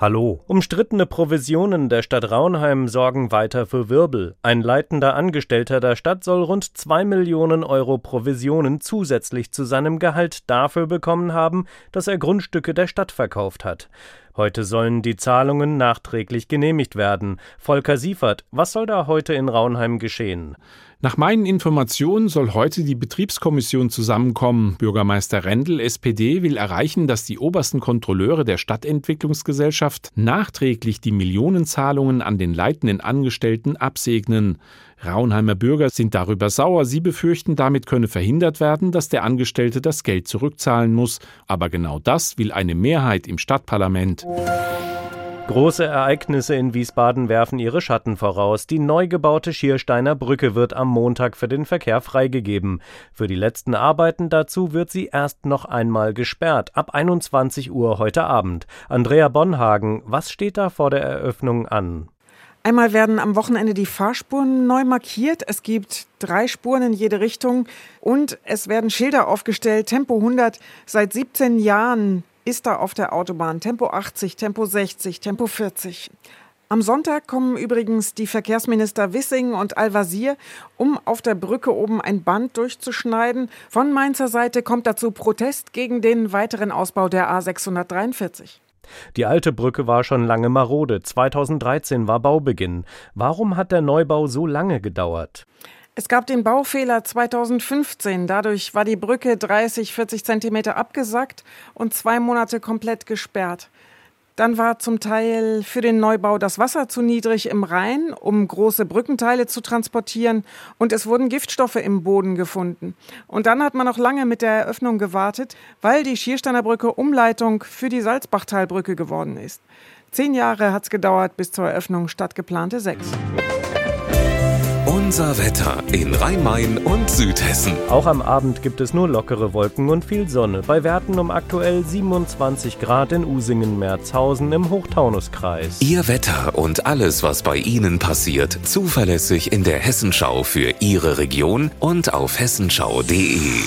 Hallo. Umstrittene Provisionen der Stadt Raunheim sorgen weiter für Wirbel. Ein leitender Angestellter der Stadt soll rund zwei Millionen Euro Provisionen zusätzlich zu seinem Gehalt dafür bekommen haben, dass er Grundstücke der Stadt verkauft hat. Heute sollen die Zahlungen nachträglich genehmigt werden. Volker Siefert, was soll da heute in Raunheim geschehen? Nach meinen Informationen soll heute die Betriebskommission zusammenkommen. Bürgermeister Rendel, SPD, will erreichen, dass die obersten Kontrolleure der Stadtentwicklungsgesellschaft nachträglich die Millionenzahlungen an den leitenden Angestellten absegnen. Raunheimer Bürger sind darüber sauer. Sie befürchten, damit könne verhindert werden, dass der Angestellte das Geld zurückzahlen muss. Aber genau das will eine Mehrheit im Stadtparlament. Große Ereignisse in Wiesbaden werfen ihre Schatten voraus. Die neu gebaute Schiersteiner Brücke wird am Montag für den Verkehr freigegeben. Für die letzten Arbeiten dazu wird sie erst noch einmal gesperrt, ab 21 Uhr heute Abend. Andrea Bonhagen, was steht da vor der Eröffnung an? Einmal werden am Wochenende die Fahrspuren neu markiert. Es gibt drei Spuren in jede Richtung und es werden Schilder aufgestellt. Tempo 100 seit 17 Jahren ist da auf der Autobahn. Tempo 80, Tempo 60, Tempo 40. Am Sonntag kommen übrigens die Verkehrsminister Wissing und Al-Wazir, um auf der Brücke oben ein Band durchzuschneiden. Von Mainzer Seite kommt dazu Protest gegen den weiteren Ausbau der A643. Die alte Brücke war schon lange marode. 2013 war Baubeginn. Warum hat der Neubau so lange gedauert? Es gab den Baufehler 2015. Dadurch war die Brücke 30, 40 Zentimeter abgesackt und zwei Monate komplett gesperrt. Dann war zum Teil für den Neubau das Wasser zu niedrig im Rhein, um große Brückenteile zu transportieren. Und es wurden Giftstoffe im Boden gefunden. Und dann hat man noch lange mit der Eröffnung gewartet, weil die Schiersteiner Brücke Umleitung für die Salzbachtalbrücke geworden ist. Zehn Jahre hat es gedauert bis zur Eröffnung statt geplante sechs. Unser Wetter in Rhein-Main und Südhessen. Auch am Abend gibt es nur lockere Wolken und viel Sonne. Bei Werten um aktuell 27 Grad in Usingen-Merzhausen im Hochtaunuskreis. Ihr Wetter und alles, was bei Ihnen passiert, zuverlässig in der Hessenschau für Ihre Region und auf hessenschau.de.